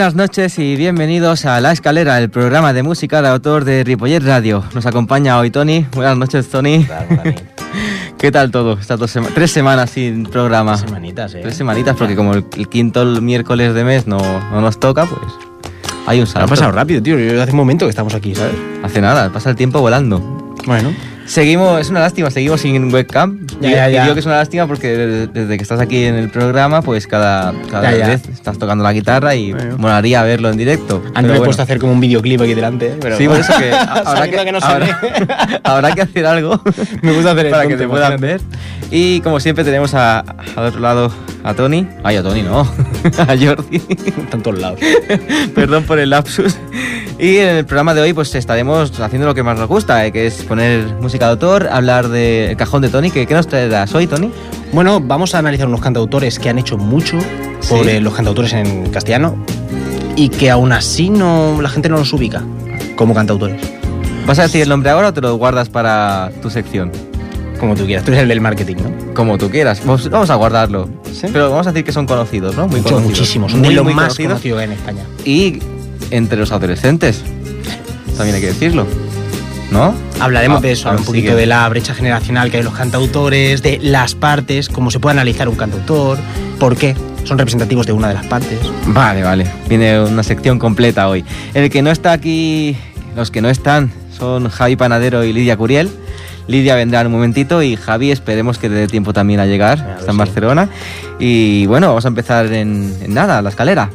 Buenas noches y bienvenidos a La Escalera, el programa de música de autor de Ripollet Radio. Nos acompaña hoy Tony. Buenas noches, Tony. ¿Qué tal todo? Estas dos sema- tres semanas sin programa. Tres semanitas, eh. Tres semanitas, porque como el, el quinto el miércoles de mes no, no nos toca, pues hay un Ha salto. pasado rápido, tío. Hace un momento que estamos aquí, ¿sabes? Hace nada, pasa el tiempo volando. Bueno. Seguimos, es una lástima, seguimos sin webcam. Ya, Y- ya, y ya. digo que es una lástima porque desde, desde que estás aquí en el programa, pues cada, cada vez estás tocando la guitarra y Bueno. molaría verlo en directo. Me he bueno. puesto a hacer como un videoclip aquí delante, ¿eh? Pero Sí, por eso que habrá que, que no habrá, habrá que hacer algo Me gusta hacer el para que te puedan ver. Y como siempre tenemos a, al otro lado a Tony. Ay, a Tony no, a Jordi. Están todos lados. Perdón por el lapsus. Y en el programa de hoy pues estaremos haciendo lo que más nos gusta, eh, que es poner música de autor, hablar del cajón de Tony. ¿Qué, qué nos traerás hoy, Tony? Bueno, vamos a analizar unos cantautores que han hecho mucho por Sí. eh, los cantautores en castellano y que aún así no la gente no los ubica como cantautores. ¿Vas a decir el nombre ahora o te lo guardas para tu sección? Como tú quieras. Tú eres el del marketing, ¿no? Como tú quieras. Vamos vamos a guardarlo. ¿Sí? Pero vamos a decir que son conocidos, ¿no? Muy Mucho, conocidos. muchísimos. Son Muy, de los más conocidos. hay en España. y entre los adolescentes. También hay que decirlo. ¿No? Hablaremos Ah, de eso, ah, un poquito de la brecha generacional que hay en los cantautores, de las partes, cómo se puede analizar un cantautor, por qué son representativos de una de las partes. Vale, vale. Viene una sección completa hoy. El que no está aquí, los que no están, son Javi Panadero y Lidia Curiel. Lidia vendrá en un momentito y Javi esperemos que le dé tiempo también a llegar. A ver Está en. Barcelona. Y bueno, vamos a empezar en, en nada, la escalera.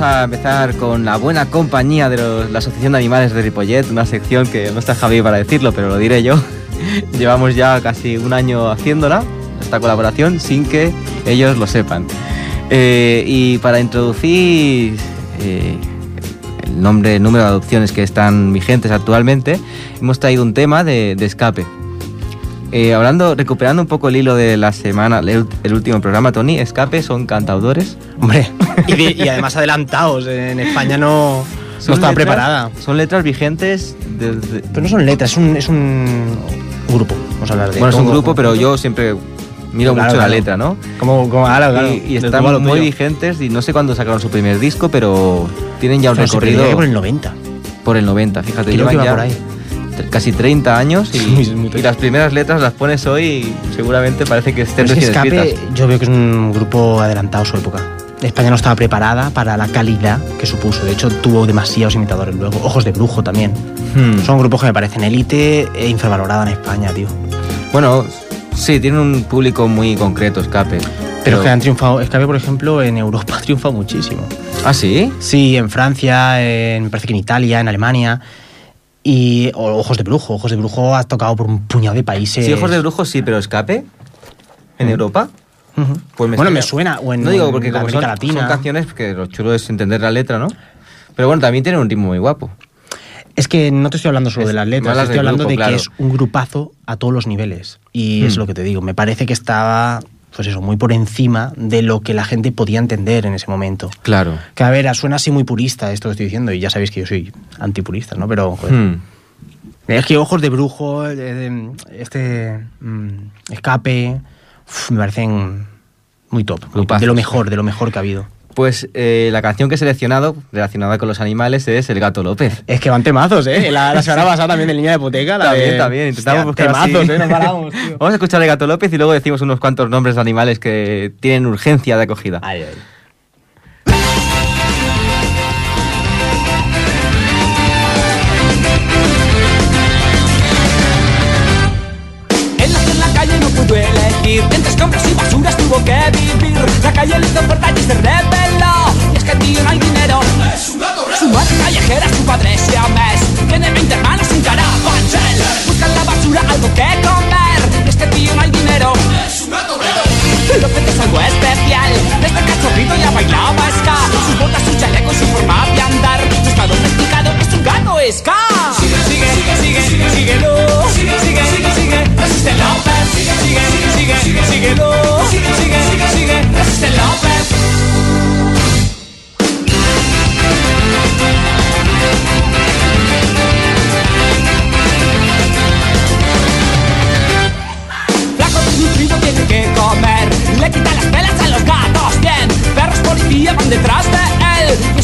Vamos a empezar con la buena compañía de la Asociación de Animales de Ripollet, una sección que no está Javi para decirlo, pero lo diré yo. Llevamos ya casi un año haciéndola, esta colaboración, sin que ellos lo sepan. Eh, y para introducir eh, el nombre, el número de adopciones que están vigentes actualmente, hemos traído un tema de escape. Eh, hablando, recuperando un poco el hilo de la semana, el, el último programa, Tony, escape son cantaudores. Hombre, y, de- y además adelantados, en España no, no estaba letras- preparada. Son letras vigentes desde... Pero no son letras, es un, es un grupo, vamos a hablar de Bueno, es un grupo, pero yo siempre miro Claro, mucho la letra, ¿no? Como, como claro, claro, Y, y están muy tuyo. vigentes y no sé cuándo sacaron su primer disco, pero tienen ya un se recorrido perdió por el 90. por el 90, fíjate, Creo que llevan va ya por ahí. Casi 30 años y, las primeras letras las pones hoy y seguramente parece que estén Pero es que recién Escape, yo veo que es un grupo adelantado a su época. España no estaba preparada para la calidad que supuso. De hecho, tuvo demasiados imitadores luego. Ojos de brujo también. Hmm. Son grupos que me parecen élite e infravalorada en España, tío. Bueno, sí, tienen un público muy concreto, Escape. Pero es que han triunfado. Escape, por ejemplo, en Europa ha triunfado muchísimo. ¿Ah, sí? Sí, en Francia, en- me parece que en Italia, en Alemania. Y o- Ojos de Brujo. Ojos de Brujo ha tocado por un puñado de países. Sí, Ojos de Brujo sí, pero Escape en Mm. Europa. Pues me bueno, me suena. O en, no digo en porque la como América son, Latina. son canciones que lo chulo es entender la letra, ¿no? Pero bueno, también tienen un ritmo muy guapo. Es que no te estoy hablando solo Es de las letras, las estoy hablando grupo, de claro. que es un grupazo a todos los niveles. Y es lo que te digo, me parece que estaba, pues eso, muy por encima de lo que la gente podía entender en ese momento. Claro. Que a ver, suena así muy purista esto que estoy diciendo, y ya sabéis que yo soy antipurista, ¿no? Pero, joder, Hmm. es que Ojos de Brujo, eh, este mm, escape, uf, me parecen muy top. muy de lo mejor, de lo mejor que ha habido. Pues eh, la canción que he seleccionado, relacionada con los animales, es El Gato López. Es que van temazos, ¿eh? La, la semana pasada también de Línea de Hipoteca. La También, de- también. Intentamos Hostia, buscar temazos, así. ¿eh? No paramos, tío. Vamos a escuchar El Gato López y luego decimos unos cuantos nombres de animales que tienen urgencia de acogida. Ay, ay. En la calle no pudo elegir Entre escombros y basuras tuvo que vivir la calle le hizo portal y se Y es que aquí no hay dinero. Es un gato Su madre callejera, su padre se mes Tiene 20 hermanos, un carabanchel Busca en la basura algo que comer. Y es que aquí no hay dinero. Es un gato Lo que es algo especial Desde cachorrito ya bailaba ska. Sus botas, su chaleco su forma de andar. Su estado domesticado es un gato ska. Sigue, sigue, sigue, sigue, síguelo. Sigue, sigue, sigue, sigue. Resiste López Sigue, sigue, sigue, sigue, marido tiene que comer. Le quita las pelas a los gatos, bien. Perros policía van detrás de él.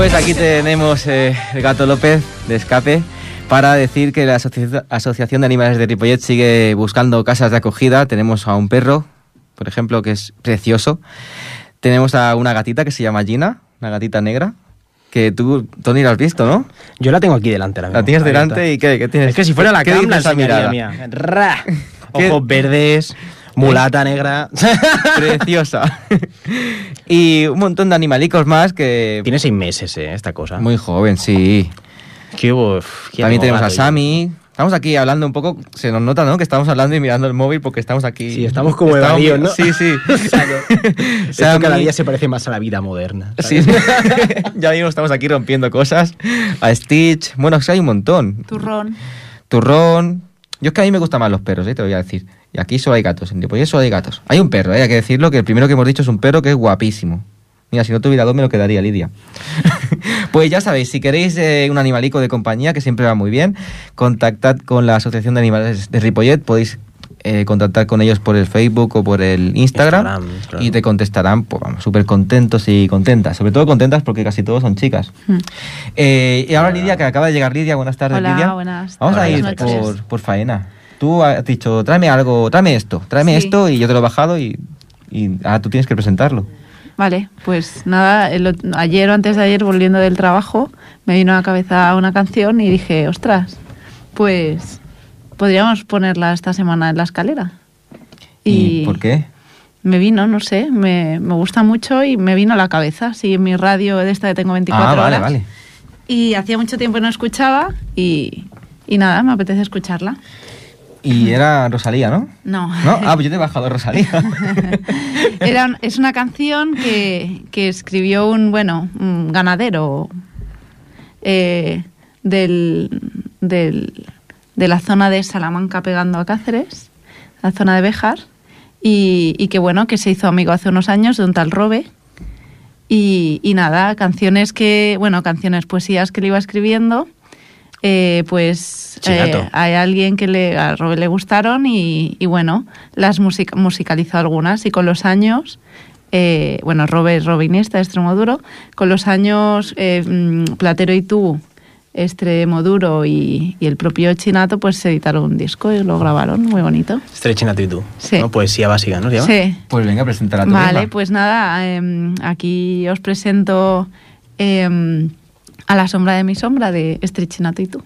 Pues aquí tenemos eh, el gato López de escape para decir que la Asoci- Asociación de Animales de Ripollet sigue buscando casas de acogida. Tenemos a un perro, por ejemplo, que es precioso. Tenemos a una gatita que se llama Gina, una gatita negra, que tú, Tony, la has visto, ¿no? Yo la tengo aquí delante. La mismo, tienes abierta. delante y ¿qué, qué tienes? Es que si fuera la ¿Qué cam, la mía. Ojos verdes, mulata negra. Preciosa. y un montón de animalicos más que... Tiene seis meses, eh, esta cosa. Muy joven, sí. Qué uf, qué También tenemos a. Sammy. Estamos aquí hablando un poco, se nos nota, ¿no? Que estamos hablando y mirando el móvil porque estamos aquí. Sí, estamos como evadidos, ¿no? Sí, sí. Esto Sammy- cada día se parece más a la vida moderna. Sí, ya mismo estamos aquí rompiendo cosas. A Stitch. Bueno, es que hay un montón. Turrón. Turrón. Yo es que a mí me gustan más los perros, ¿eh? te voy a decir. Y aquí solo hay gatos. En Ripollet solo hay gatos. Hay un perro, ¿eh? hay que decirlo, que el primero que hemos dicho es un perro que es guapísimo. Mira, si no tuviera dos me lo quedaría, Lidia. pues ya sabéis, si queréis eh, un animalico de compañía, que siempre va muy bien, contactad con la Asociación de Animales de Ripollet. Podéis eh, contactar con ellos por el Facebook o por el Instagram. Instagram, claro. Y te contestarán, pues vamos, súper contentos y contentas. Sobre todo contentas porque casi todos son chicas. Hmm. Eh, y ahora Lidia, que acaba de llegar Lidia, buenas tardes Hola, Lidia. buenas Vamos a ir por, por faena. Tú has dicho, tráeme algo, tráeme esto, tráeme Sí. esto y yo te lo he bajado y, y ahora tú tienes que presentarlo. Vale, pues nada, el ayer o antes de ayer, volviendo del trabajo, me vino a la cabeza una canción y dije, ostras, pues podríamos ponerla esta semana en la escalera. ¿Y, por qué? Me vino, no sé, me, me gusta mucho y me vino a la cabeza. Sí, en mi radio de esta que tengo 24 ah, vale, horas. vale. Y hacía mucho tiempo que no escuchaba y, y nada, me apetece escucharla. Y era Rosalía, ¿no? No. ¿No? Ah, pues yo te he bajado Rosalía. Era es una canción que, que escribió un, bueno, un ganadero eh, del, del- de la zona de Salamanca pegando a Cáceres, la zona de Béjar, y, y que bueno, que se hizo amigo hace unos años de un tal Robe. Y, y nada, canciones que, bueno, canciones, poesías que le iba escribiendo, eh, pues eh, hay alguien que le, a Robe le gustaron y, y bueno, las music- musicalizó algunas y con los años, eh, bueno, Robe es robinista de Extremoduro, con los años eh, mm, Platero y tú, Extremoduro y, y el propio Chinato, pues se editaron un disco y lo grabaron, muy bonito. Stretching y tú. Sí. ¿no? Poesía básica, ¿no? Sí. pues venga, preséntala tú Vale, misma. pues nada, em, aquí os presento em, a la sombra de mi sombra de Estrichinato y tú.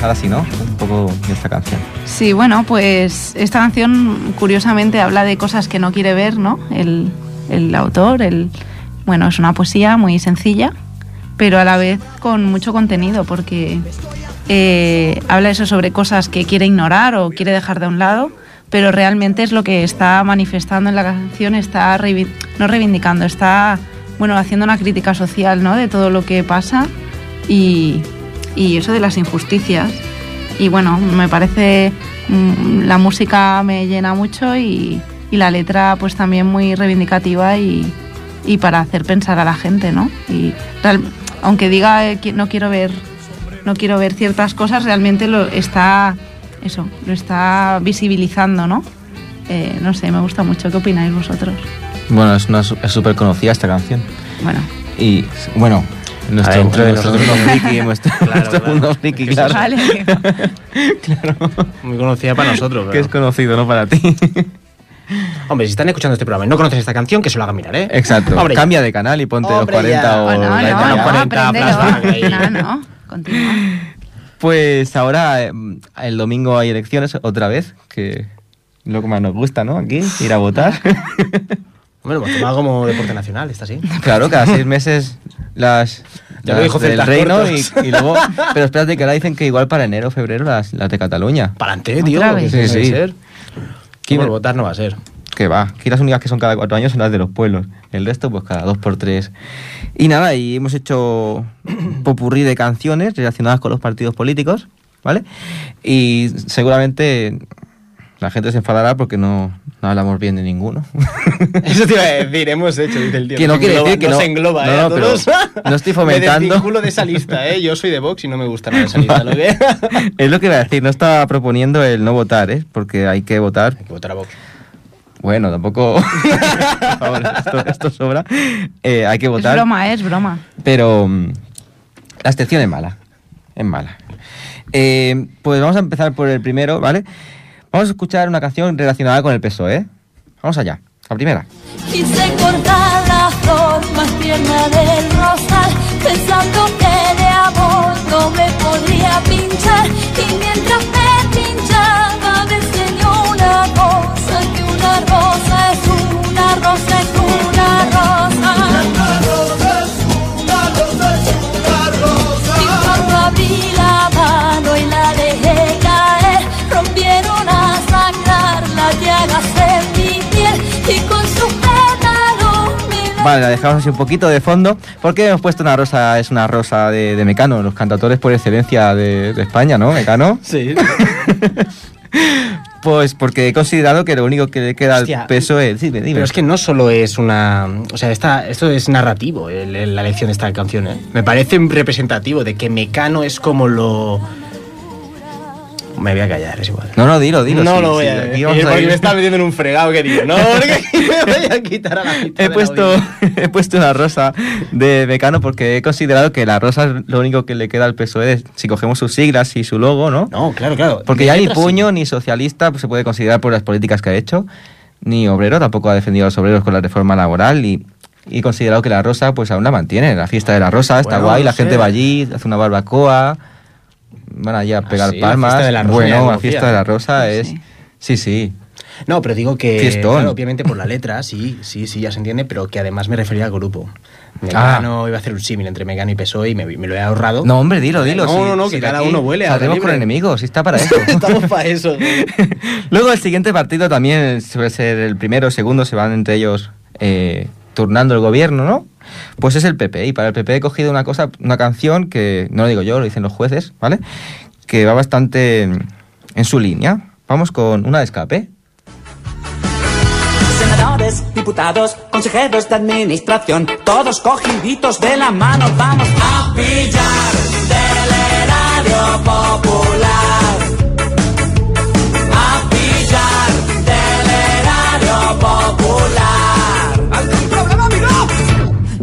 Ahora sí, ¿no? Un poco de esta canción. Sí, bueno, pues esta canción curiosamente habla de cosas que no quiere ver, ¿no? El, el autor, el, bueno, es una poesía muy sencilla, pero a la vez con mucho contenido, porque eh, habla eso sobre cosas que quiere ignorar o quiere dejar de un lado, pero realmente es lo que está manifestando en la canción, está no reivindicando, está bueno haciendo una crítica social, ¿no? De todo lo que pasa y, y eso de las injusticias. Y bueno, me parece mm, la música me llena mucho y, y la letra pues también muy reivindicativa y, y para hacer pensar a la gente, ¿no? Y real- aunque diga eh, que no quiero ver no quiero ver ciertas cosas, realmente lo está eso, lo está visibilizando, ¿no? Eh, no sé, me gusta mucho. ¿Qué opináis vosotros? Bueno, es una su- es súper conocida esta canción. Bueno, Y bueno, en nuestro, Adentro de nosotros. mundo friki, en nuestro, Claro, claro. mundo friki, que claro. vale. Muy conocida para nosotros. Que pero- es conocido, ¿no? Para ti. Hombre, si están escuchando este programa y no conocen esta canción, que se lo hagan mirar, ¿eh? Exacto. Hombre, Cambia de canal y ponte los Hombre, 40 ya. o Bueno, la no, no, los 40 apréndelo. flashback ahí. No, no, continúa. Pues ahora, eh, el domingo hay elecciones otra vez, que lo que más nos gusta, ¿no? Aquí, ir a votar. Lo hemos tomado como deporte nacional, está así. claro, cada seis meses las, Ya lo dijo del reino y, luego... Pero espérate que ahora dicen que igual para enero o febrero las, las de Cataluña. Para adelante, tío. Sí, sí. ser. ¿Quién- Por votar no va a ser. Que va, aquí las únicas que son cada cuatro años son las de los pueblos. El resto, pues cada dos por tres. Y nada, y hemos hecho un popurrí de canciones relacionadas con los partidos políticos, ¿vale? Y seguramente la gente se enfadará porque no, no hablamos bien de ninguno. Eso te iba a decir, hemos hecho, dice el tío. Que no quiere engloba- decir que no- engloba, no, ¿eh? no, a todos. no estoy fomentando. Me de esa lista, ¿eh? Yo soy de Vox y no me gusta nada esa lista. ¿lo que? Hay es lo que iba a decir, no estaba proponiendo el no votar, ¿eh? Porque hay que votar. que votar a Vox. Bueno, tampoco... Por favor, esto, esto sobra. Eh, hay que Es votar. broma, es broma. Pero mm, la excepción es mala. Es mala. Eh, pues vamos a empezar por el primero, ¿vale? Vamos a escuchar una canción relacionada con el PSOE. ¿eh? Vamos allá. La primera. Quise cortar la flor más tierna del rosal, pensando que de amor no me podría pinchar. Y mientras Vale, la dejamos así un poquito de fondo. porque hemos puesto una rosa? Es una rosa de, de Mecano, los cantautores por excelencia de, de España, ¿no? Mecano. Sí. Pues porque he considerado que lo único que le queda Hostia. al PSOE. Dime, dime. Pero es que no solo es una. O sea, esta, esto es narrativo, el- el- la elección de esta canción. ¿eh? Me parece representativo de que Mecano es como lo. Me voy a callar, es igual. No, no, dilo, dilo. no sí, lo voy sí, a decir, porque me está metiendo en un fregado que digo. No, porque aquí me voy a quitar a la He la puesto, he puesto una rosa de Mecano porque he considerado que la rosa es lo único que le queda al PSOE si cogemos sus siglas y su logo, ¿no? No, claro, claro. Porque ya ni letras sí. puño ni socialista pues, se puede considerar por las políticas que ha hecho, ni obrero, tampoco ha defendido a los obreros con la reforma laboral y, y considerado que la rosa pues aún la mantiene. La fiesta de la rosa está Bueno, guay, no la gente sé. va allí, hace una barbacoa, van allí a pegar sí, la palmas. fiesta de la rosa en bueno, la fiesta de la rosa Sí, es... sí. Sí, sí. No, pero digo que, Fiestón. claro, obviamente por la letra, sí, sí, sí, ya se entiende, pero que además me refería al grupo. Mecano iba a hacer un símil entre Mecano y PSOE y me, me lo he ahorrado. Ah. No, hombre, dilo, dilo. No, sí, no, no, sí, que cada uno vuele a Saldremos la con enemigos, sí está para eso. Estamos para eso. Luego el siguiente partido también suele ser el primero o segundo, se van entre ellos eh, turnando el gobierno, ¿no? Pues es el PP. Y para el PP he cogido una cosa, una canción que no lo digo yo, lo dicen los jueces, ¿vale? Que va bastante en, su línea. Vamos con una de escape. Senadores, diputados, consejeros de administración, todos cogiditos de la mano, vamos a pillar del erario popular.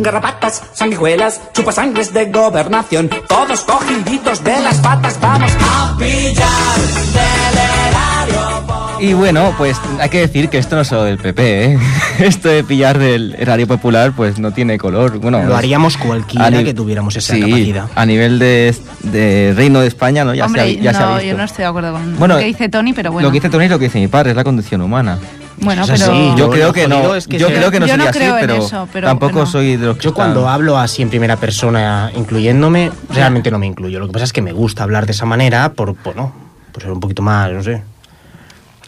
Garrapatas, sanguijuelas, chupasangres de gobernación, todos cogiditos de las patas, vamos a pillar del erario popular. Y bueno, pues hay que decir que esto no es solo del PP, ¿eh? Esto de pillar del erario popular, pues no tiene color. Bueno, Lo es- haríamos cualquiera que tuviéramos esa sí, capacidad. A nivel de, de Reino de España, ¿no? Ya, Hombre, se, ha, ya se ha no, visto. yo no estoy de acuerdo con Bueno, lo que dice Tony, pero bueno. Lo que dice Tony y lo que dice mi padre es la condición humana. Bueno, Es pero... así, Yo, Yo creo que no, jodido es que yo creo que no Yo no sería creo así, pero, eso, pero tampoco soy de los que Yo cuando están- hablo así en primera persona, incluyéndome, realmente no me incluyo. Lo que pasa es que me gusta hablar de esa manera por, por, no, por ser un poquito más, no sé,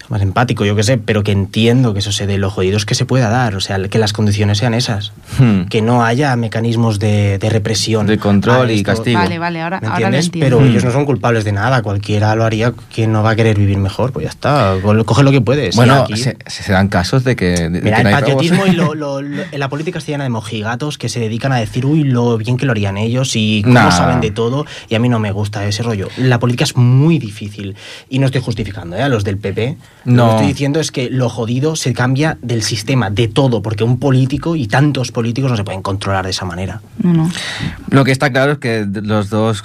más empático, yo qué sé, pero que entiendo que eso se dé los jodidos que se pueda dar, o sea, que las condiciones sean esas. Hmm. Que no haya mecanismos de, de represión. De control y castigo. Vale, vale, ahora, ¿Me ahora lo entiendes? entiendo. Pero Mm. ellos no son culpables de nada, cualquiera lo haría, quien no va a querer vivir mejor, pues ya está, co- coge lo que puedes. Bueno, aquí- se, se dan casos de que, de- de Mira, que no el robos. patriotismo y lo, lo- lo- la política está llena de mojigatos que se dedican a decir, uy, lo bien que lo harían ellos y cómo Nah. saben de todo. Y a mí no me gusta ese rollo. La política es muy difícil. Y no estoy justificando ¿eh? a los del PP. Lo que estoy diciendo es que lo jodido se cambia del sistema, de todo, porque un político y tantos políticos no se pueden controlar de esa manera. No, no. Lo que está claro es que los dos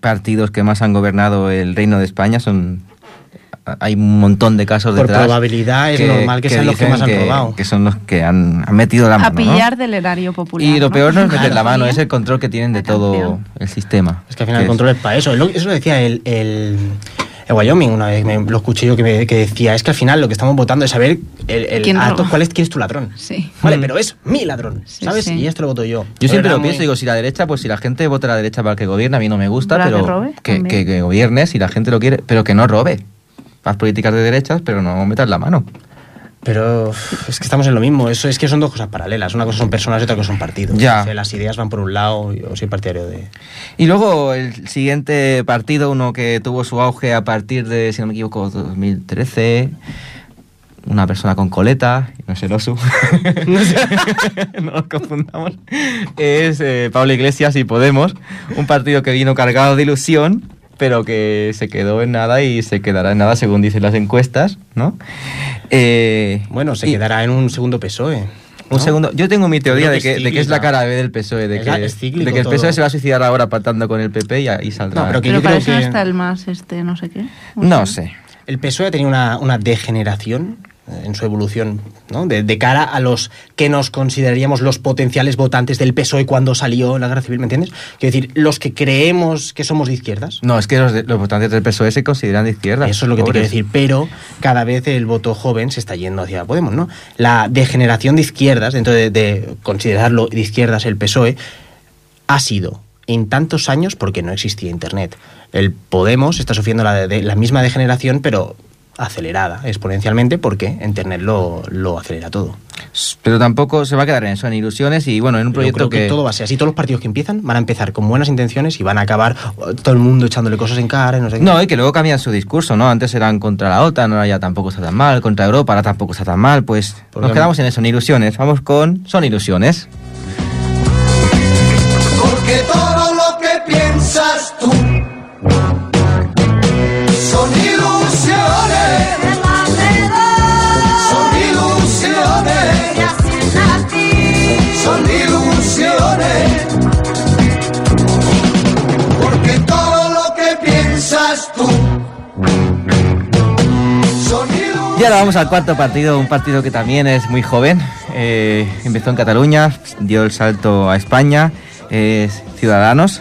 partidos que más han gobernado el Reino de España son hay un montón de casos Por detrás probabilidad es normal que sean los que más han robado. que son los que han, han metido la mano A ¿no? pillar del erario popular. y lo peor no es meter Claro. la mano es el control que tienen de todo el sistema Es que al final Que el control es para eso. Eso lo decía el, el, el Wyoming una vez, me- lo escuché yo que, me- que decía, es que al final lo que estamos votando es saber el, el- ¿Quién a cuál, es, quién es tu ladrón. Sí. Vale, Mm. pero es mi ladrón, Sí, ¿sabes? sí. Y esto lo voto yo. Yo siempre lo muy- pienso, digo, si la derecha, pues si la gente vota a la derecha para el que gobierne, a mí no me gusta, ¿Para que pero robe? que, También. que- que gobierne si la gente lo quiere, pero que no robe. Las políticas de derechas, pero no metas la mano. Pero es que estamos en lo mismo. Eso es que son dos cosas paralelas. Una cosa son personas y otra cosa son partidos. Ya. O sea, las ideas van por un lado. Yo soy partidario de. Y luego el siguiente partido, uno que tuvo su auge a partir de, si no me equivoco, 2013, una persona con coleta, no es el oso, no nos confundamos, es eh, Pablo Iglesias y Podemos, un partido que vino cargado de ilusión, pero que se quedó en nada y se quedará en nada según dicen las encuestas, ¿no? Eh, Bueno, se y quedará en un segundo PSOE. Un segundo, yo tengo mi teoría de que de que es la cara B del PSOE, de Es que, es de que el PSOE todo. se va a suicidar ahora pactando con el PP y saldrá. No, pero que Pero yo para creo eso está el más, este, no sé qué. No sé. El PSOE ha tenido una, una degeneración en su evolución, ¿no? De, de cara a los que nos consideraríamos los potenciales votantes del PSOE cuando salió la guerra civil, ¿me entiendes? Quiero decir, los que creemos que somos de izquierdas. No, es que los, los votantes del PSOE se consideran de izquierda. Eso es lo que te quiero decir, pero cada vez el voto joven se está yendo hacia Podemos, ¿no? La degeneración de izquierdas, dentro de, de considerarlo de izquierdas el PSOE, ha sido en tantos años porque no existía Internet. El Podemos está sufriendo la, de- la misma degeneración, pero acelerada exponencialmente porque Internet lo, lo acelera todo. Pero tampoco se va a quedar en eso, en ilusiones y bueno, en un proyecto creo que, que... todo va a ser así. Todos los partidos que empiezan van a empezar con buenas intenciones y van a acabar oh, todo el mundo echándole cosas en cara no sé qué. No, y que luego cambian su discurso, ¿no? Antes eran contra la OTAN, ahora ya tampoco está tan mal, contra Europa, ahora tampoco está tan mal, pues Porque- nos quedamos en eso, en ilusiones. Vamos con Son ilusiones. Y ahora vamos al cuarto partido, un partido que también es muy joven. eh, empezó en Cataluña, dio el salto a España, es Ciudadanos.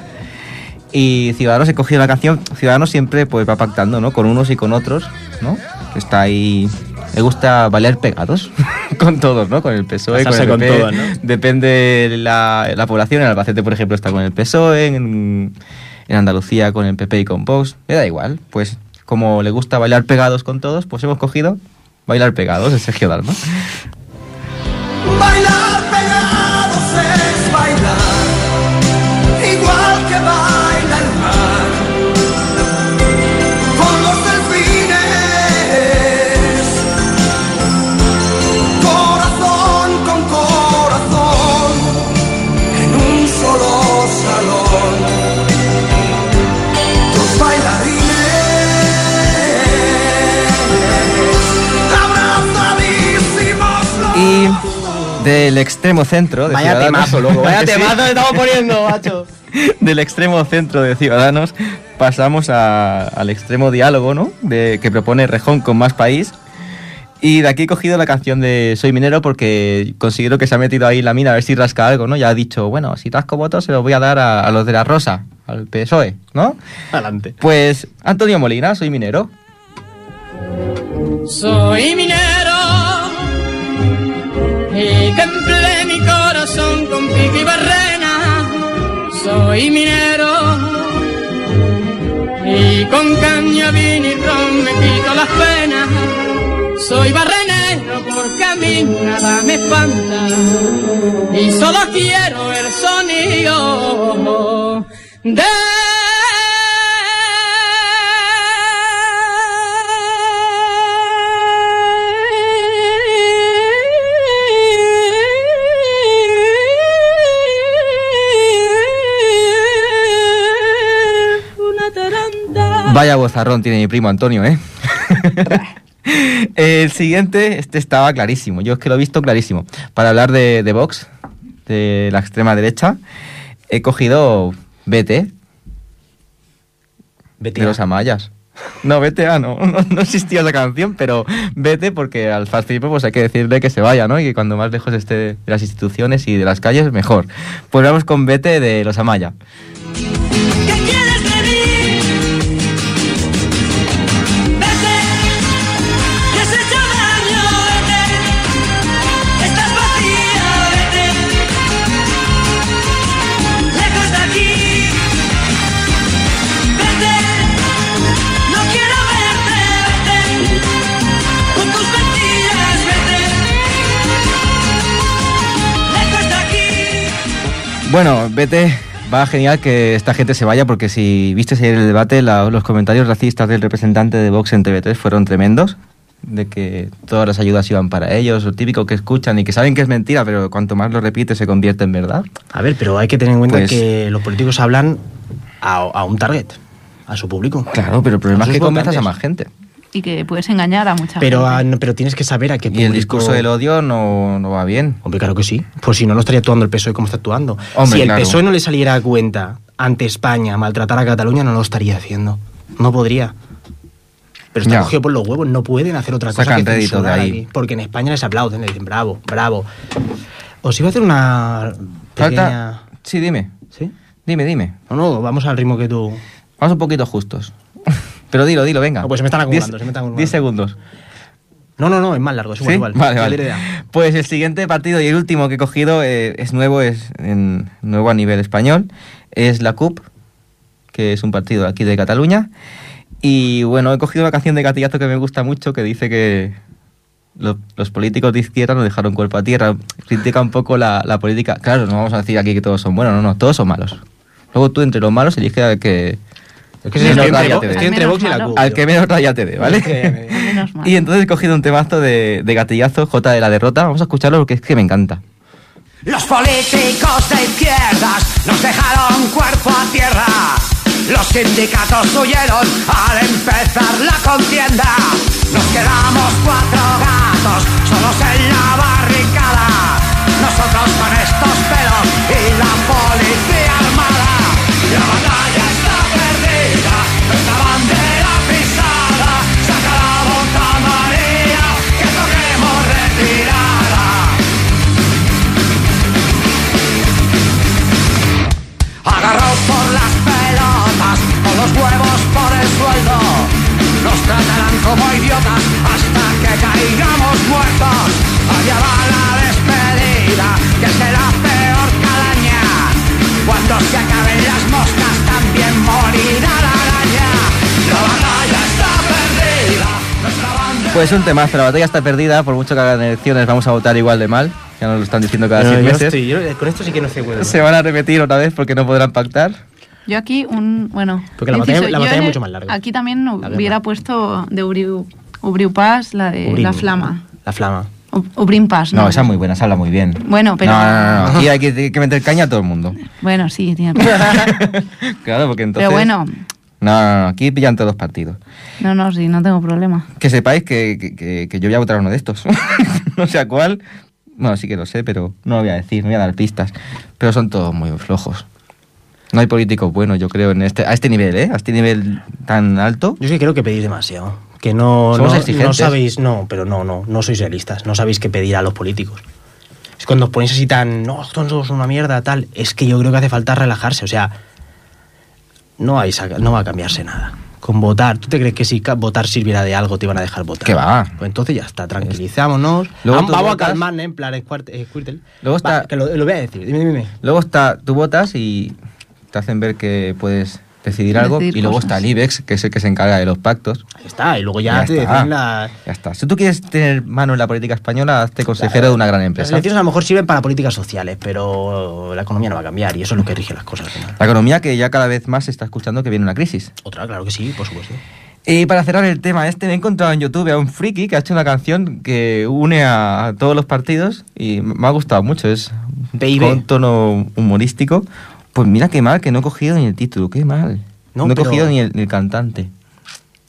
Y Ciudadanos he cogido la canción. Ciudadanos siempre pues va pactando, ¿no? Con unos y con otros, ¿no? Está ahí. Le gusta bailar pegados con todos, ¿no? Con el PSOE, con el con PP. todos, ¿no? Depende la, la población. En Albacete, por ejemplo, está con el PSOE. En, en Andalucía con el PP y con Vox. Me da igual. Pues como le gusta bailar pegados con todos, pues hemos cogido bailar pegados de Sergio Dalma. Del extremo centro de Vaya Ciudadanos. temazo, loco. Vaya temazo que estamos poniendo, macho. Del extremo centro de Ciudadanos pasamos a- al extremo diálogo, ¿no? De, que propone Rejón con más país. Y de aquí he cogido la canción de Soy Minero porque considero que se ha metido ahí en la mina a ver si rasca algo, ¿no? Ya ha dicho, bueno, si rasco votos se los voy a dar a, a los de la Rosa, al PSOE, ¿no? Adelante. Pues Antonio Molina, soy minero. Soy minero Soy minero y con caña, vino y ron me quito las penas. Soy barrenero porque a mí nada me espanta y solo quiero el sonido de Vaya bozarrón tiene mi primo Antonio, ¿eh? El siguiente, este estaba clarísimo. Yo es que lo he visto clarísimo. Para hablar de, de Vox, de la extrema derecha, he cogido BT, Vete de los Amayas. No, BTA no, no, no existía esa canción, pero vete porque al fascismo pues hay que decirle que se vaya, ¿no? Y que cuando más lejos esté de las instituciones y de las calles, mejor. Pues vamos con Vete de los Amaya. Bueno, vete. Va genial que esta gente se vaya porque si viste ayer el debate, la- los comentarios racistas del representante de Vox en TV3 fueron tremendos. De que todas las ayudas iban para ellos, lo típico que escuchan y que saben que es mentira, pero cuanto más lo repite se convierte en verdad. A ver, pero hay que tener en cuenta Pues- que los políticos hablan a, a un target, a su público. Claro, pero el problema es que convenzas a más gente. Y que puedes engañar a mucha Pero, gente. no, pero tienes que saber a qué Y público... el discurso del odio no, no va bien. Hombre, claro que sí. Pues si no, no estaría actuando el PSOE como está actuando. Hombre, si el claro. PSOE no le saliera a cuenta ante España maltratar a Cataluña, no lo estaría haciendo. No podría. Pero está cogido por los huevos, no pueden hacer otra cosa Sacan que rédito de ahí. aquí, porque en España les aplauden, les dicen bravo, bravo. Os iba a hacer una pequeña... Falta... Sí, dime. ¿Sí? Dime, dime. No, no, vamos al ritmo que tú... Vamos un poquito justos. Pero dilo, dilo, venga. No, pues se me están acumulando, Diez- se me están acumulando. diez segundos. No, no, no, es más largo, es igual, ¿Sí? igual. Vale, vale. le da. Pues el siguiente partido y el último que he cogido eh, es nuevo, es en, nuevo a nivel español. Es la CUP, que es un partido aquí de Cataluña. Y bueno, he cogido una canción de gatillazo que me gusta mucho que dice que lo- los políticos de izquierda no dejaron cuerpo a tierra. Critica un poco la, la política. Claro, no vamos a decir aquí que todos son buenos, no, no, todos son malos. Luego tú entre los malos eliges que, Es que Sí, estoy, no, entre, raya Vo- te estoy ve. entre Al Vox y la menos CUP. al yo. que menos raya te dé, ¿vale? Menos mal. Y entonces he cogido un temazo de, de gatillazo, J de la derrota. Vamos a escucharlo porque es que me encanta. Los políticos de izquierdas nos dejaron cuerpo a tierra. Los sindicatos huyeron al empezar la contienda. Nos quedamos cuatro gatos solos en la barricada. Nosotros con estos pelos y la policía armada. La batalla está Pues un temazo, la batalla está perdida, por mucho que hagan elecciones vamos a votar igual de mal, ya nos lo están diciendo cada No, seis yo meses. estoy- yo con esto sí que no estoy bueno. Se van a repetir otra vez porque no podrán pactar. Yo aquí un, bueno... Porque la inciso, batalla- la batalla es mucho más larga. Aquí también La hubiera puesto de Ubriu, Ubriu Paz, la de Ubrim. La Flama. La flama. U- Ubrim Paz, ¿no? No, esa es muy buena, esa habla muy bien. Bueno, pero- No, no, no, aquí hay que, hay que meter caña a todo el mundo. Bueno, sí, tiene razón. claro, porque entonces... Pero bueno, No, no, no, aquí pillan todos los partidos. no, no, sí, no tengo problema. Que sepáis que, que- que- yo voy a votar a uno de estos. no sé a cuál, Bueno, sí que lo sé, pero no lo voy a decir, no voy a dar pistas. Pero son todos muy flojos. No hay políticos buenos, yo creo, en este, a este nivel, ¿eh? A este nivel tan alto. Yo sí creo que pedís demasiado. Que no, Somos no, exigentes. no sabéis, no, pero no, no, no sois realistas. No sabéis qué pedir a los políticos. Es cuando os ponéis así tan, no, son todos una mierda, tal. Es que yo creo que hace falta relajarse. O sea, no, hay, no va a cambiarse nada. Con votar, ¿tú te crees que si votar sirviera de algo te iban a dejar votar? ¿Qué va? Pues entonces ya está, tranquilizámonos. Luego Vamos a calmarnos, en plan, Squirt- eh, Squirtle. Luego Va, está- que lo, lo voy a decir, dime, dime. Luego está, tú votas y te hacen ver que puedes decidir algo. Decidir y luego cosas. está el IBEX, que es el que se encarga de los pactos. Ahí está, y luego ya, Ya te está. la... Ya está. Si tú quieres tener mano en la política española, hazte consejero de una gran Las empresa. elecciones a lo mejor sirven para políticas sociales, pero la economía no va a cambiar y eso es lo que rige las cosas. La economía que ya cada vez más se está escuchando que viene una crisis. Otra, claro que sí, por supuesto. Y para cerrar el tema este, me he encontrado en YouTube a un friki que ha hecho una canción que une a, a todos los partidos y me ha gustado mucho. Es con tono humorístico. Pues mira qué mal, que no he cogido ni el título, qué mal. No, No, he pero- cogido ni el, ni el cantante.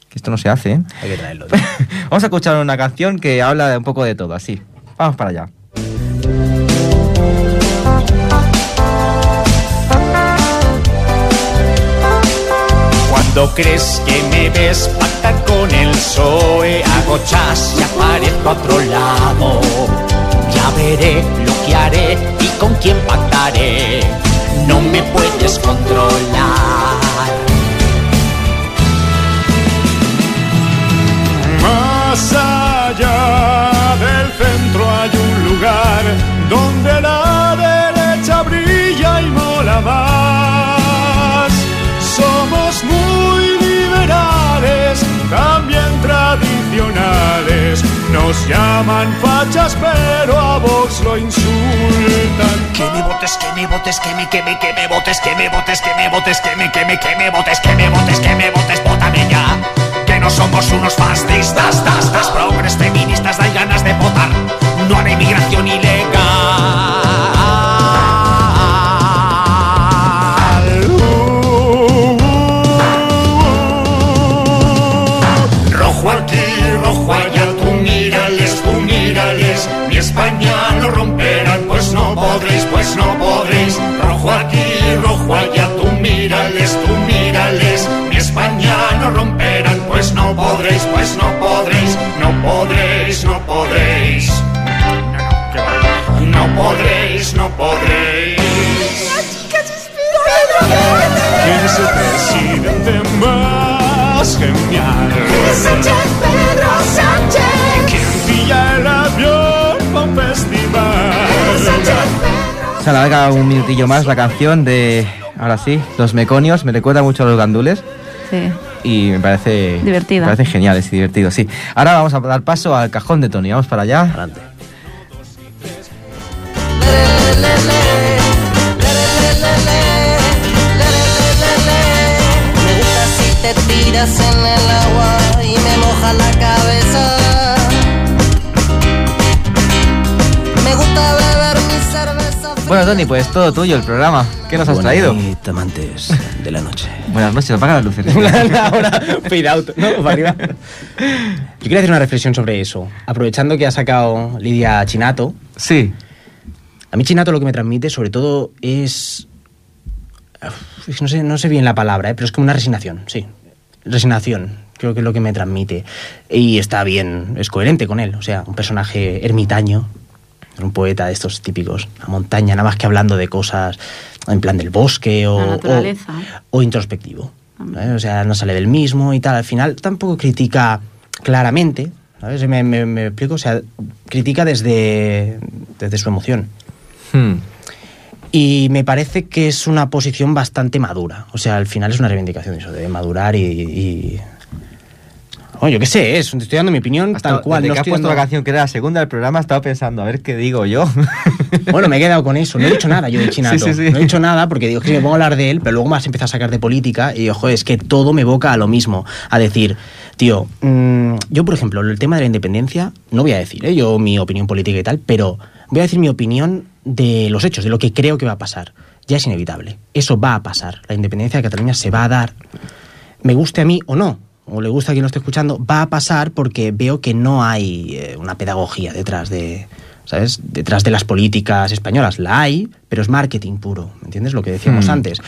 Que esto no se hace, ¿eh? Hay que traerlo. Vamos a escuchar una canción que habla de un poco de todo, así. Vamos para allá. Cuando crees que me ves pactar con el PSOE, hago chas y aparezco a otro lado. Ya veré lo que haré y con quién pactaré. No me puedes controlar. Más allá del centro hay un lugar donde la derecha brilla y mola más. Nos llaman fachas, pero a Vox lo insultan. Que me votes, que me votes, que me, que me, que me votes, que me votes, que me votes, que me, que que me votes, que me votes, que me votes, vótame ya. Que no somos unos fascistas, tas, tas, progres feministas, hay ganas de votar. No hará inmigración ilegal. Podréis, pues no podréis, no podréis, no podréis. No podréis, no podréis. ¿Quién es el presidente más genial? Pedro Sánchez, ¿Quién pilla el avión para un festival? Se alarga un minutillo más la canción de, ahora sí, Los Meconios. Me recuerda mucho a los gandules Sí. Y me parece... Divertida. Me parece geniales y divertido, sí. Ahora vamos a dar paso al cajón de Tony. Vamos para allá. Adelante. Me gusta si te tiras en el agua y me moja la cabeza. Bueno, Tony, pues todo tuyo el programa. ¿Qué nos has traído? Bonita, amantes de la noche. Buenas noches, apaga las luces. Ahora, fade out, ¿no? Para arriba. Yo quería hacer una reflexión sobre eso. Aprovechando que ha sacado Lidia Chinato, Sí. a mí Chinato lo que me transmite sobre todo es... No sé, no sé bien la palabra, ¿eh? pero es como una resignación, sí. Resignación, creo que es lo que me transmite. Y está bien, es coherente con él. O sea, un personaje ermitaño, un poeta de estos típicos, a montaña, nada más que hablando de cosas en plan del bosque o, La o, o introspectivo. ¿sabes? O sea, no sale del mismo y tal. Al final tampoco critica claramente, ¿sabes? Me, me- me explico, o sea, critica desde, desde su emoción. Hmm. Y me parece que es una posición bastante madura. O sea, al final es una reivindicación de eso, de madurar y... y- Oh, yo qué sé, es, estoy dando mi opinión Hasta- tal cual. Desde no que has puesto dando- la canción que era la segunda del programa, estaba pensando, a ver qué digo yo. Bueno, me he quedado con eso. No he dicho nada yo de Chinato. Sí, sí, sí. No he dicho nada porque digo que si me pongo a hablar de él, pero luego me has empezado a sacar de política y digo, joder, es que todo me evoca a lo mismo. A decir, tío, mm, yo por ejemplo, el tema de la independencia, no voy a decir ¿eh? yo mi opinión política y tal, pero voy a decir mi opinión de los hechos, de lo que creo que va a pasar. Ya es inevitable. Eso va a pasar. La independencia de Cataluña se va a dar. Me guste a mí o no, o le gusta a quien lo esté escuchando, va a pasar porque veo que no hay eh, una pedagogía detrás de, ¿sabes? Detrás de las políticas españolas. La hay, pero es marketing puro, ¿me entiendes? Lo que decíamos Hmm. antes.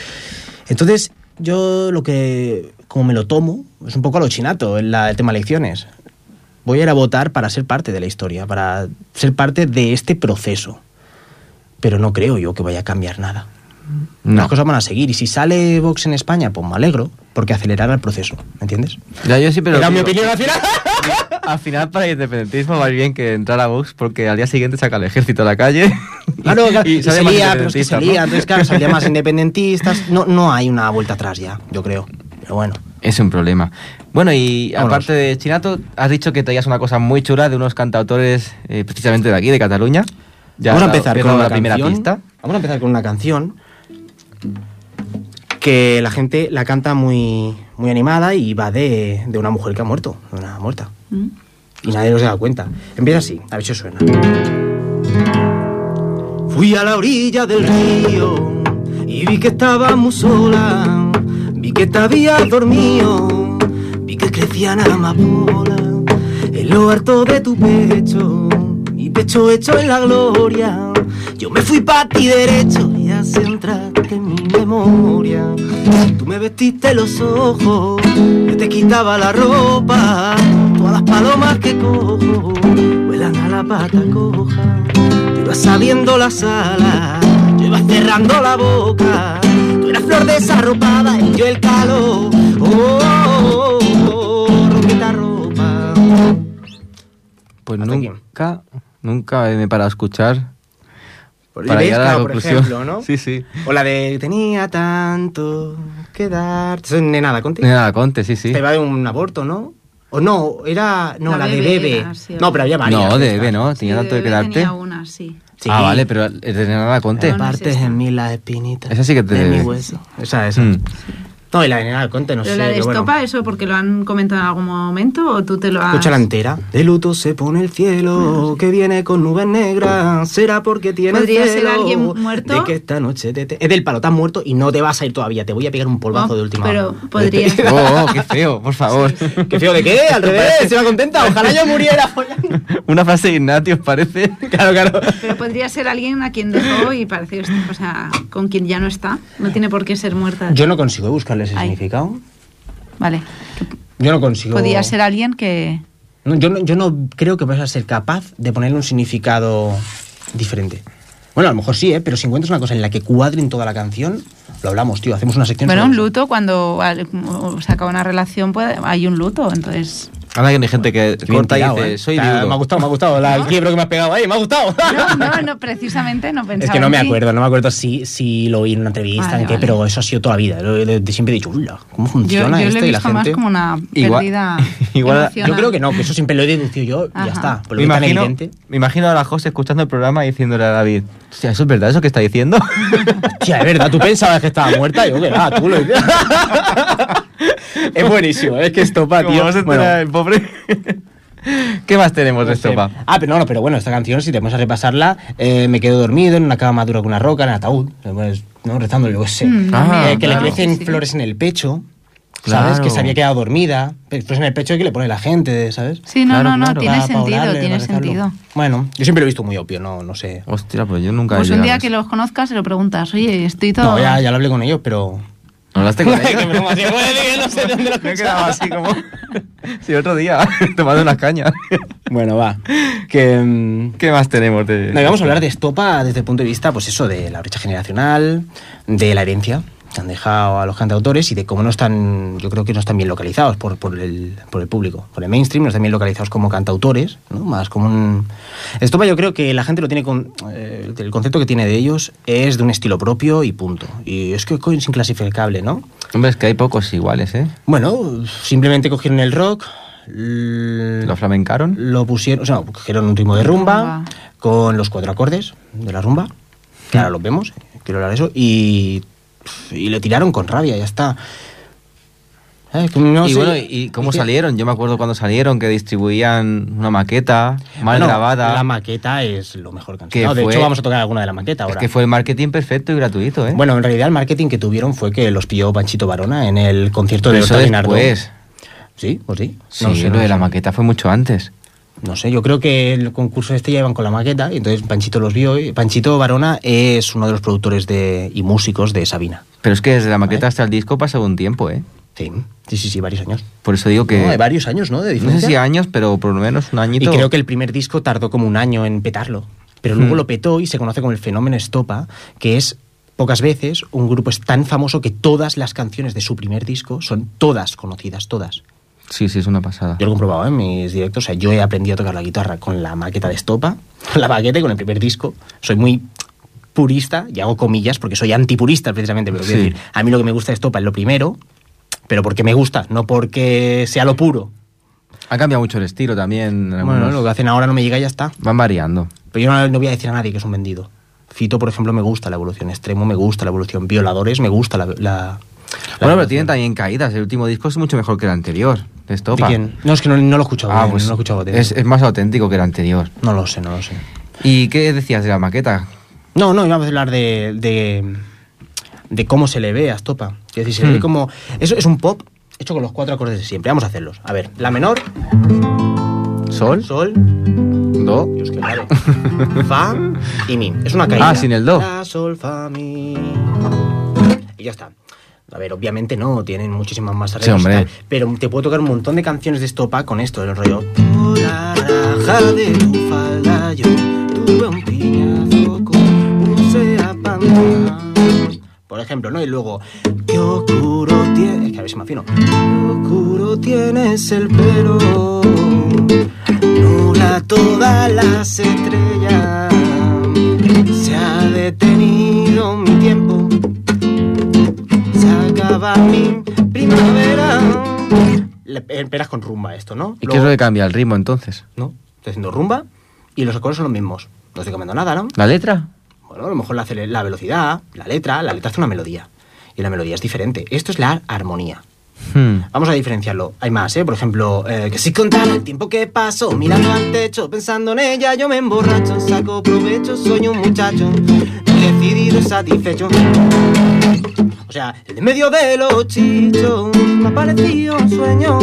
Entonces, yo lo que, como me lo tomo, es un poco a lo chinato en la- el tema elecciones. Voy a ir a votar para ser parte de la historia, para ser parte de este proceso. Pero no creo yo que vaya a cambiar nada. No. Las cosas van a seguir. Y si sale Vox en España, pues me alegro, porque acelerará el proceso, ¿me entiendes? Ya, yo siempre Era mi opinión al final. Al final, para el independentismo, va bien que entrar a Vox porque al día siguiente saca el ejército a la calle. Claro, claro, y se lía, pero es que se ¿no? entonces claro, saldría más independentistas. No, no hay una vuelta atrás ya, yo creo. Pero bueno. Es un problema. Bueno, y Vámonos. aparte de Chinato, has dicho que traías una cosa muy chula de unos cantautores eh, precisamente de aquí, de Cataluña. Ya vamos a empezar con la primera pista. Vamos a empezar con una canción que la gente la canta muy, muy animada y va de, de una mujer que ha muerto, de una muerta. Mm. Y nadie nos da cuenta. Empieza así, a ver si suena. Fui a la orilla del río y vi que estaba muy sola. Vi que te habías dormido, vi que crecían amapolas en lo harto de tu pecho. Mi pecho hecho en la gloria. Yo me fui pa' ti derecho y así entraste en mi memoria. Tú me vestiste los ojos, yo te quitaba la ropa. Todas las palomas que cojo vuelan a la pata coja. Tú ibas sabiendo las alas, yo iba cerrando la boca. Tú eras flor desarropada y yo el calor. Oh, oh, oh, oh, ropa. Pues Hasta aquí. Nunca, nunca me he parado a escuchar. Por, Para llegar a la por conclusión. ejemplo, ¿no? Sí, sí. O la de tenía tanto que dar. Eso es Nenada Conte. Nada, Conte, sí, sí. Te va de un aborto, ¿no? O no, era. No, La la, de Bebe Bebe. era, sí, no, pero había varias. No, de bebé, ¿no? Sí, Tenía de tanto que bebé quedarte. tenía una, sí. Sí. Ah, vale, pero es de nada es Partes en mí las espinitas. Esa sí que te De mi debe. hueso. Esa, esa. Mm. No, y la de Nenada Conte, no Pero sé. la de pero bueno. Estopa, ¿eso porque lo han comentado en algún momento o tú te lo has...? Escúchala entera. De luto se pone el cielo, que viene con nubes negras. Será porque tiene ¿Podría ser alguien muerto? De que esta noche te, te- Es del palo, estás muerto y no te vas a ir todavía. Te voy a pegar un polvazo Oh, de última pero hora. podría- Oh, oh, qué feo, por favor. ¿Qué feo de qué? Al revés, se va contenta. Ojalá yo muriera. Una frase de Ignatius parece. Claro, claro. Pero podría ser alguien a quien dejó y parece, o sea, con quien ya no está. No tiene por qué ser muerta. Yo no consigo buscarle ese significado. Vale. Yo no consigo. Podría ser alguien que... No, yo, no, yo no creo que vayas a ser capaz de ponerle un significado diferente. Bueno, a lo mejor sí, ¿eh? pero si encuentras una cosa en la que cuadren toda la canción, lo hablamos, tío. Hacemos una sección. Bueno, sobre un luto, cuando se acaba una relación, puede, hay un luto, entonces... Ahora hay gente que bien corta y tirado, dice, ¿eh? soy Ah, viudo. Me ha gustado, me ha gustado. La, el quiebro que me has pegado ahí, me ha gustado. No, no, no, precisamente no pensaba Es que no me acuerdo, no me acuerdo si, si lo oí en una entrevista, Vale, en qué, vale. pero eso ha sido toda la vida. Lo- de- de- siempre he dicho, "Ula, ¿cómo Yo, funciona yo lo esto? he y la visto más gente... como una Igual- pérdida igual- emocional. Yo creo que no, que eso siempre lo he deducido yo y ya está. Por lo Me que imagino, me imagino a la José escuchando el programa y diciéndole a David, hostia, ¿eso es verdad eso que está diciendo? Hostia, es verdad, tú pensabas que estaba muerta, yo que va, tú lo Es buenísimo, es que esto pa, Como tío. vamos a Bueno, el pobre. ¿Qué más tenemos de no sé. estopa? Ah, pero no, no, pero bueno, esta canción, si te pones a repasarla, eh, me quedo dormido en una cama dura con una roca, en el ataúd, pues, ¿no? rezando, yo sé. Mm, Ah, Eh, que claro. le crecen Sí, flores en el pecho, ¿sabes? Claro. Que se había quedado dormida. Pero Flores en el pecho que le pone la gente, ¿sabes? Sí, no, Claro, no, no, claro. tiene Pa- pa sentido, orarle, tiene para sentido. Bueno, yo siempre lo he visto muy obvio, no, no sé. Hostia, pues yo nunca he Pues un llegado día a que los conozcas se lo preguntas, oye, estoy todo... No, ya, ya lo hablé con ellos, pero... ¿No así, "Joder, no sé de dónde lo Me he escuchaba". quedado así como... Sí, otro día, tomando unas cañas. Bueno, va. Que... mm, ¿Qué más tenemos de...? No, vamos a hablar de estopa desde el punto de vista, pues eso, de la brecha generacional, de la herencia han dejado a los cantautores y de cómo no están, yo creo que no están bien localizados por, por, el, por el público, por el mainstream, no están bien localizados como cantautores, ¿no? Más como un... Estopa yo creo que la gente lo tiene con... eh, el concepto que tiene de ellos es de un estilo propio y punto. Y es que es inclasificable, ¿no? Hombre, es que hay pocos iguales, ¿eh? Bueno, simplemente cogieron el rock, ¿Lo flamencaron? lo pusieron, o sea, cogieron un ritmo de rumba, Rumba. con los cuatro acordes de la rumba, que ahora los vemos, quiero hablar de eso, y, y le tiraron con rabia, ya está. Eh, no y sé- bueno, ¿y cómo salieron? Yo me acuerdo cuando salieron que distribuían una maqueta mal Bueno, grabada. La maqueta es lo mejor que han sacado. De fue- hecho, vamos a tocar alguna de la maqueta es ahora. que fue el marketing perfecto y gratuito, ¿eh? Bueno, en realidad el marketing que tuvieron fue que los pilló Panchito Varona en el concierto Pero de Guinardó. después. Sí, pues sí. Sí, sé, lo no de la maqueta fue mucho antes. No sé, yo creo que el concurso este ya iban con la maqueta y entonces Panchito los vio. Y Panchito Varona es uno de los productores de, y músicos de Sabina. Pero es que desde la maqueta hasta el disco pasa un tiempo, ¿eh? Sí, sí, sí, sí, varios años. Por eso digo que... No, hay varios años, ¿no? De no sé si años, pero por lo menos un Y añito. creo que el primer disco tardó como un año en petarlo. Pero luego Hmm. lo petó y se conoce como el fenómeno Estopa, que es pocas veces un grupo es tan famoso que todas las canciones de su primer disco son todas conocidas, todas. Sí, sí, es una pasada. Yo lo he comprobado en mis directos. O sea, yo he aprendido a tocar la guitarra con la maqueta de Estopa, con la maqueta y con el primer disco. Soy muy purista, y hago comillas porque soy antipurista precisamente, pero quiero decir, a mí lo que me gusta de Estopa es lo primero, pero porque me gusta, no porque sea lo puro. Ha cambiado mucho el estilo también. Bueno, algunos- lo que hacen ahora no me llega y ya está. Van variando. Pero yo no, no voy a decir a nadie que es un vendido. Fito, por ejemplo, me gusta la evolución extremo, me gusta la evolución violadores, me gusta la... la- la bueno, pero tienen también caídas. El último disco es mucho mejor que el anterior. De ¿De Estopa. quién? No, es que no, no lo he escuchado Ah, bien, pues no lo he escuchado bien. es, es más auténtico que el anterior. No lo sé, no lo sé. ¿Y qué decías de la maqueta? No, no, íbamos a hablar de, de, de cómo se le ve a Estopa. Es decir, se le Hmm. ve como... Eso es un pop hecho con los cuatro acordes de siempre. Vamos a hacerlos. A ver, la menor, ¿Sol? sol, ¿Do? Dios, qué raro. Fa y mi. Es una caída. Ah, sin el do. La, sol, fa, mi. Y ya está. A ver, obviamente no, tienen muchísimas más arreglos. tal, pero te puedo tocar un montón de canciones de estopa con esto, el rollo. Por la raja de tuve un piñazo con un Seat Panda. Por ejemplo, ¿no? Y luego, qué oscuro tienes. Es que a ver si me afino. Qué oscuro tienes el pelo. Nula todas las estrellas. Se ha detenido mi tiempo. Acaba mi primavera. Le eh, con rumba esto, ¿no? ¿Y qué es lo que cambia? ¿El ritmo entonces? No, estoy haciendo rumba y los acordes son los mismos. No estoy cambiando nada, ¿no? ¿La letra? Bueno, a lo mejor la velocidad, la letra, la letra hace una melodía. Y la melodía es diferente. Esto es la armonía. Hmm. Vamos a diferenciarlo. Hay más, ¿eh? Por ejemplo, eh, que si contara el tiempo que paso mirando al techo, pensando en ella, yo me emborracho, saco provecho, soy un muchacho decidido y satisfecho. O sea, en medio de los chichos me ha parecido un sueño.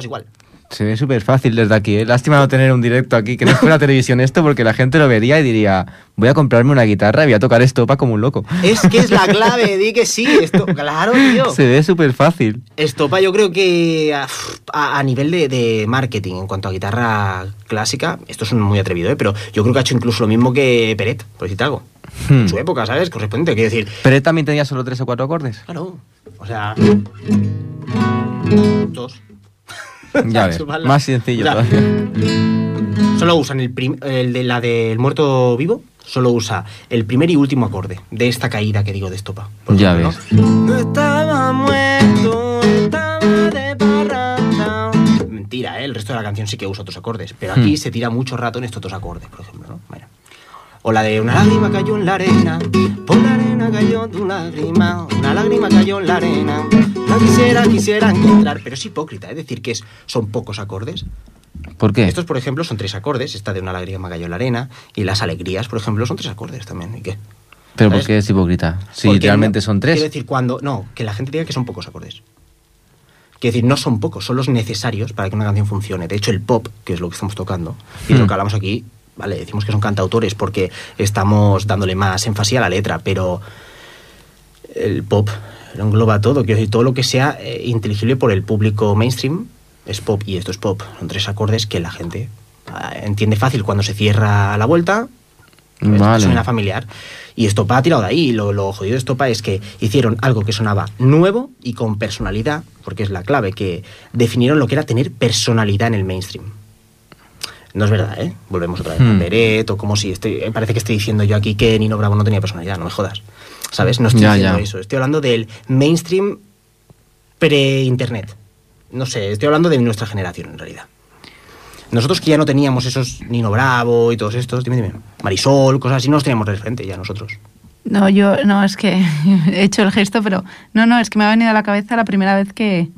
Todos igual. Se ve súper fácil desde aquí. ¿eh? Lástima no tener un directo aquí, que no fuera televisión esto, porque la gente lo vería y diría, voy a comprarme una guitarra y voy a tocar estopa como un loco. Es que es la clave, di que sí, esto, claro, tío. Se ve súper fácil. Estopa yo creo que a, nivel de, de marketing en cuanto a guitarra clásica, esto es muy atrevido, ¿eh? pero yo creo que ha hecho incluso lo mismo que Peret, por decirte algo. Hmm. En su época, ¿sabes? Correspondiente, quiero decir, Pero él también tenía solo tres o cuatro acordes. claro, o sea... Dos. Ya ves, más sencillo todavía. Solo usan el, el de la del muerto vivo, solo usa el primer y último acorde de esta caída que digo de estopa. Ya ejemplo, ves. ¿no? No estaba muerto, estaba de parranda. Mentira, ¿eh? el resto de la canción sí que usa otros acordes, pero aquí Hmm. se tira mucho rato en estos dos acordes, por ejemplo. ¿no? Bueno. O la de una lágrima cayó en la arena, por la arena cayó tu lágrima, una lágrima cayó en la arena. La quisiera, quisiera encontrar, pero es hipócrita, es decir, que es, son pocos acordes. ¿Por qué? Estos, por ejemplo, son tres acordes. Esta de una lágrima cayó en la arena. Y las alegrías, por ejemplo, son tres acordes también. ¿Y qué? ¿Pero por ¿sabes? qué es hipócrita? Si Porque realmente no- son tres. Quiero decir, cuando. No, que la gente diga que son pocos acordes. Quiero decir, no son pocos, son los necesarios para que una canción funcione. De hecho, el pop, que es lo que estamos tocando, y lo Hmm. que hablamos aquí, vale, decimos que son cantautores porque estamos dándole más énfasis a la letra, pero el pop lo engloba todo. Quiero decir, todo lo que sea eh, inteligible por el público mainstream es pop y esto es pop. Son tres acordes que la gente ah, entiende fácil cuando se cierra la vuelta. ¿ves? Vale. Suena familiar. Y Estopa ha tirado de ahí. Lo jodido de Estopa es que hicieron algo que sonaba nuevo y con personalidad, porque es la clave, que definieron lo que era tener personalidad en el mainstream. No es verdad, ¿eh? Volvemos otra vez Hmm. con Beret o como si estoy, eh, parece que estoy diciendo yo aquí que Nino Bravo no tenía personalidad, no me jodas. ¿Sabes? No estoy Ya, diciendo ya. eso. Estoy hablando del mainstream pre-internet. No sé, estoy hablando de nuestra generación en realidad. Nosotros que ya no teníamos esos Nino Bravo y todos estos, dime, dime, Marisol, cosas así, no los teníamos de frente ya nosotros. No, yo, no, es que he hecho el gesto, pero no, no, es que me ha venido a la cabeza la primera vez que,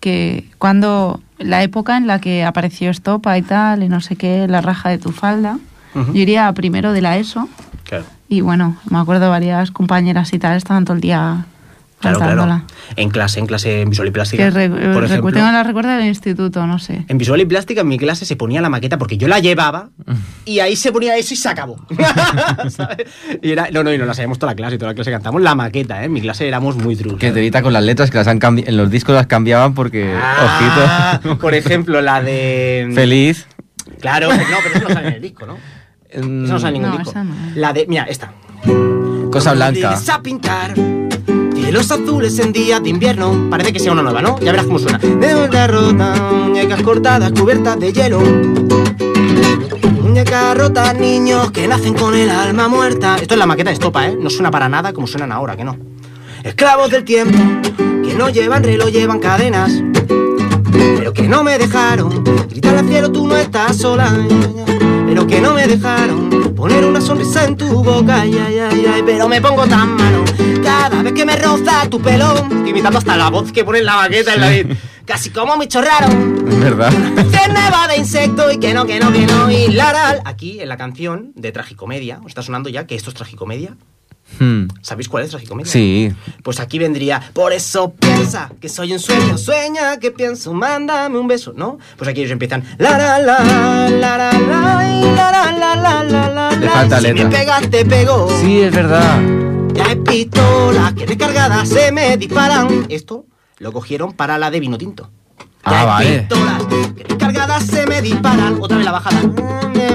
que cuando la época en la que apareció Estopa y tal, y no sé qué, la raja de tu falda, yo iría primero de la ESO, Claro. y bueno, me acuerdo varias compañeras y tal, estaban todo el día Claro, claro. En clase, en clase en visual y plástica. Que re- por recu- ejemplo. tengo la recuerda del instituto, no sé. En visual y plástica en mi clase se ponía la maqueta porque yo la llevaba y ahí se ponía eso y se acabó. ¿Sabes? y era, no, no, y no la sabíamos toda la clase y toda la clase cantamos la maqueta, ¿eh? En mi clase éramos muy trus. Que te evita con las letras que las han cambi- en los discos las cambiaban porque, Ah, ojito, Por ejemplo, la de. feliz. Claro, no, pero eso no sale en el disco, ¿no? Eso no sale en ningún No, disco. esa no. La de. Mira, esta. Cosa blanca. a pintar cielos azules en días de invierno. Parece que sea una nueva, ¿no? Ya verás cómo suena. De una rota, muñecas cortadas, cubiertas de hielo. Muñecas rotas, niños que nacen con el alma muerta. Esto es la maqueta de estopa, ¿eh? No suena para nada como suenan ahora, que no. Esclavos del tiempo, que no llevan reloj, llevan cadenas. Pero que no me dejaron gritar al cielo, tú no estás sola. Pero que no me dejaron poner una sonrisa en tu boca. Ay, ay, ay, pero me pongo tan malo cada vez que me roza tu pelo. Estoy imitando hasta la voz que pone en la baqueta el David. Casi como mi raro. Es verdad. Que neva de insecto y que no, que no, que no. Y laral. Aquí en la canción de Tragicomedia, ¿os está sonando ya que esto es Tragicomedia? Hmm. ¿Sabéis cuál es Tragicomedia? Sí. Pues aquí vendría, por eso piensa que soy un sueño, sueña que pienso, mándame un beso, ¿no? Pues aquí ellos empiezan, la la la, la la la, la la la la la la. Le la. falta si letra. me pegas, te pego. Sí, es verdad. Ya hay pistolas que descargadas se me disparan. Esto lo cogieron para la de vino tinto. Ya Ah, vale. pistolas que descargadas se me disparan. Otra vez la bajada.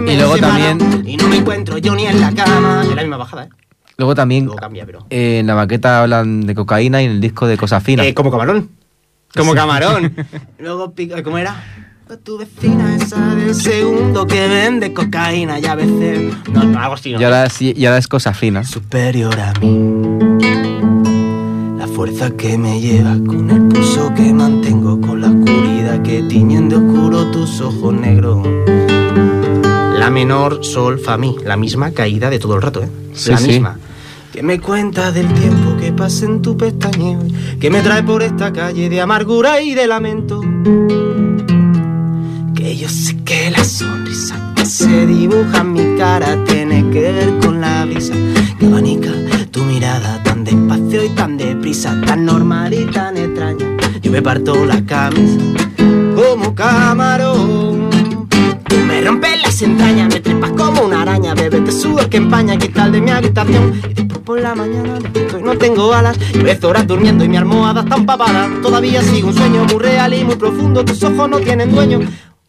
Me Y luego separan también- Y no me encuentro yo ni en la cama. Es la misma bajada, ¿eh? Luego también Luego cambia, pero. eh, en la maqueta hablan de cocaína y en el disco de cosa fina. Eh, como camarón. Como camarón. Luego, ¿cómo era? Tu vecina esa del segundo que vende cocaína y a veces... No, no, algo así, ¿no? y, ahora, sí- y ahora es cosa fina. Superior a mí. La fuerza que me lleva con el pulso que mantengo con la oscuridad que tiñen de oscuro tus ojos negros. La menor, sol, fa, mi. La misma caída de todo el rato, ¿eh? Sí, la sí. misma. Que me cuenta del tiempo que pasa en tu pestañeo, que me trae por esta calle de amargura y de lamento. Yo sé que la sonrisa que se dibuja en mi cara tiene que ver con la brisa que abanica tu mirada tan despacio y tan deprisa, tan normal y tan extraña. Yo me parto la camisa como camarón. Tú me rompes las entrañas, me trepas como una araña, bebé, te sudor que empaña, que tal de mi habitación. Y después por la mañana despierto y no tengo alas, ves horas durmiendo y mi almohada está empapada. Todavía sigo un sueño muy real y muy profundo, tus ojos no tienen dueño.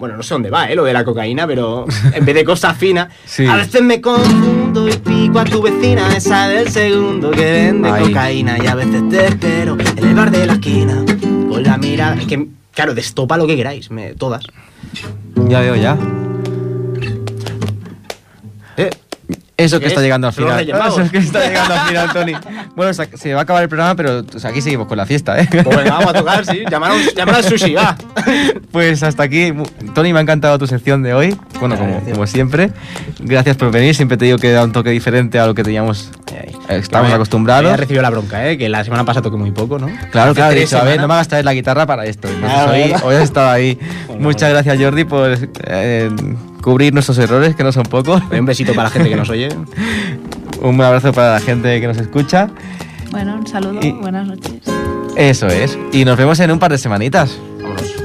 Bueno, no sé dónde va, ¿eh? Lo de la cocaína, pero en vez de cosas finas, Sí. a veces me confundo y pico a tu vecina, esa del segundo que vende cocaína. Y a veces te espero en el bar de la esquina, con la mirada. Es que, claro, destopa lo que queráis, me, todas. Ya veo, ya. Eh, Eso que ¿Qué está es? llegando al final. Eso es que está llegando al final, Tony. Bueno, se se va a acabar el programa, pero pues, aquí seguimos con la fiesta, ¿eh? Pues venga, vamos a tocar, sí. Llamar, al sushi, va. Pues hasta aquí. Tony, me ha encantado tu sección de hoy. Bueno, como siempre. Gracias por venir. Siempre te digo que da un toque diferente a lo que teníamos. Estamos me- acostumbrados. me ha recibido la bronca, ¿eh? Que la semana pasada toqué muy poco, ¿no? Claro, Hace claro, he dicho, a ver, no me hagas traer la guitarra para esto. Entonces, Claro, hoy, ¿verdad? hoy has estado ahí. Bueno, Muchas bueno. gracias, Jordi, por eh, cubrir nuestros errores, que no son pocos. Un besito para la gente que nos oye. Un abrazo para la gente que nos escucha. Bueno, un saludo, Y- buenas noches. Eso es. Y nos vemos en un par de semanitas. Vámonos.